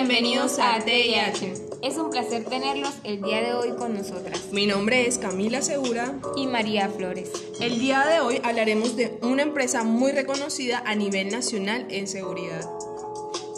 bienvenidos a TIH. Es un placer tenerlos el día de hoy con nosotras. Mi nombre es Camila Segura y María Flores. El día de hoy hablaremos de una empresa muy reconocida a nivel nacional en seguridad.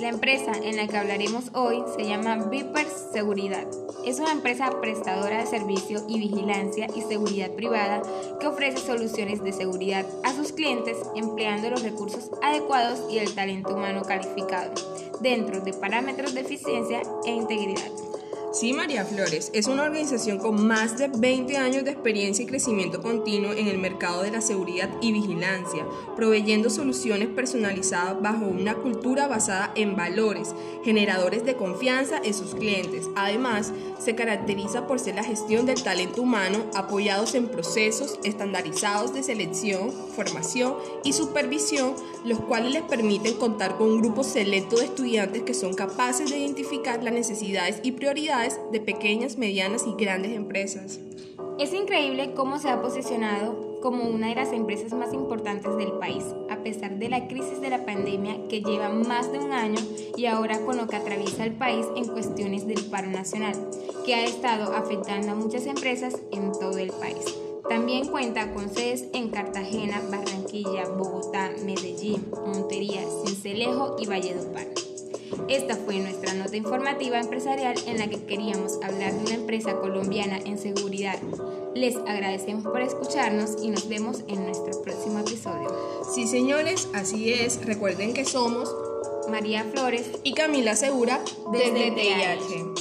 La empresa en la que hablaremos hoy se llama Vipers Seguridad. Es una empresa prestadora de servicio y vigilancia y seguridad privada que ofrece soluciones de seguridad a sus clientes empleando los recursos adecuados y el talento humano calificado dentro de parámetros de eficiencia e integridad. Sí, María Flores, es una organización con más de 20 años de experiencia y crecimiento continuo en el mercado de la seguridad y vigilancia, proveyendo soluciones personalizadas bajo una cultura basada en valores, generadores de confianza en sus clientes. Además, se caracteriza por ser la gestión del talento humano apoyados en procesos estandarizados de selección, formación y supervisión, los cuales les permiten contar con un grupo selecto de estudiantes que son capaces de identificar las necesidades y prioridades de pequeñas, medianas y grandes empresas. Es increíble cómo se ha posicionado como una de las empresas más importantes del país, a pesar de la crisis de la pandemia que lleva más de un año y ahora con lo que atraviesa el país en cuestiones del paro nacional, que ha estado afectando a muchas empresas en todo el país. También cuenta con sedes en Cartagena, Barranquilla, Bogotá, Medellín, Montería, Cincelejo y Valledupar. Esta fue nuestra nota informativa empresarial en la que queríamos hablar de una empresa colombiana en seguridad. Les agradecemos por escucharnos y nos vemos en nuestro próximo episodio. Sí, señores, así es. Recuerden que somos María Flores y Camila Segura desde, desde TIH.